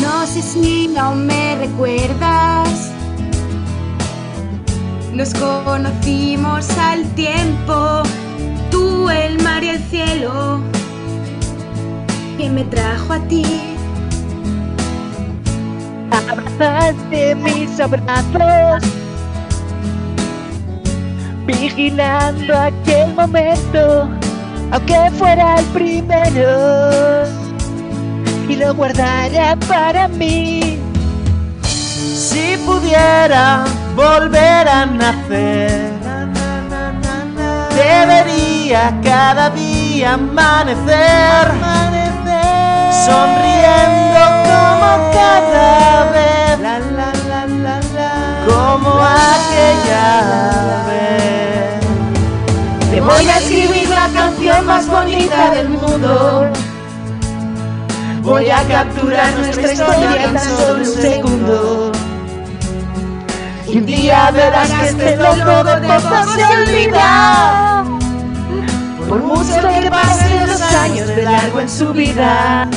No sé si aún me recuerdas. Nos conocimos al tiempo, tú, el mar y el cielo, que me trajo a ti. Abrazaste mis abrazos, vigilando aquel momento, aunque fuera el primero, y lo guardaré para mí. Si pudiera volver nacer, debería cada día amanecer, sonriendo como cada vez, como aquella vez. Te voy a escribir la canción más bonita del mundo. Voy a capturar nuestra historia en solo un segundo. Y un día verás que este loco de todo se olvida. Por mucho que pasen los años de largo en su vida.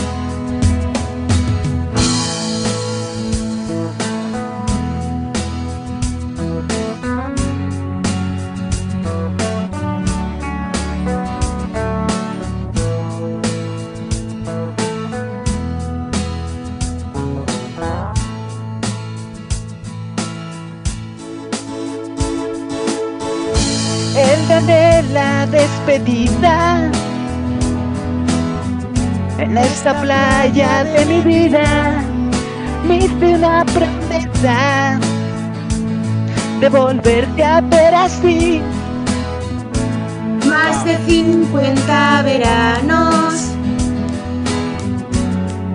Día de la despedida. En esta playa de mi vida me hice una promesa de volverte a ver así. Más de 50 veranos.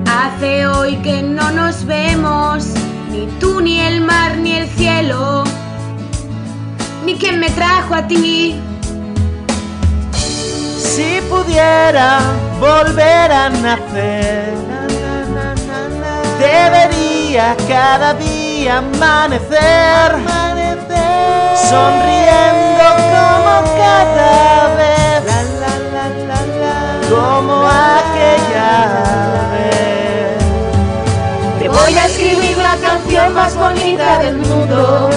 Hace hoy que no nos vemos, ni tú, ni el mar, ni el cielo, ni quien me trajo a ti. Si pudiera volver a nacer, debería cada día amanecer, sonriendo como cada vez, como aquella vez. Te voy a escribir la canción más bonita del mundo.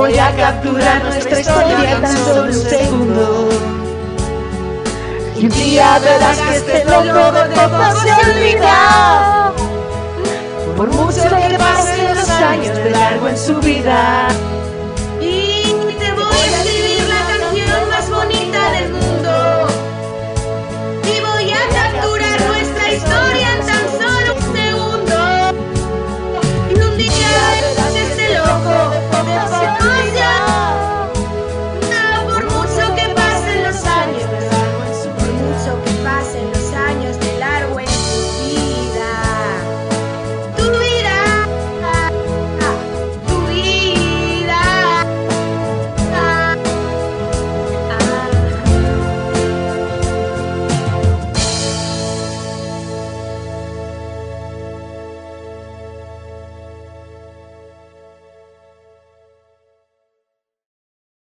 Voy a capturar nuestra historia en tan solo un segundo. Y un día verás que este loco de todo se olvida. Por mucho que pasen los años de largo en su vida.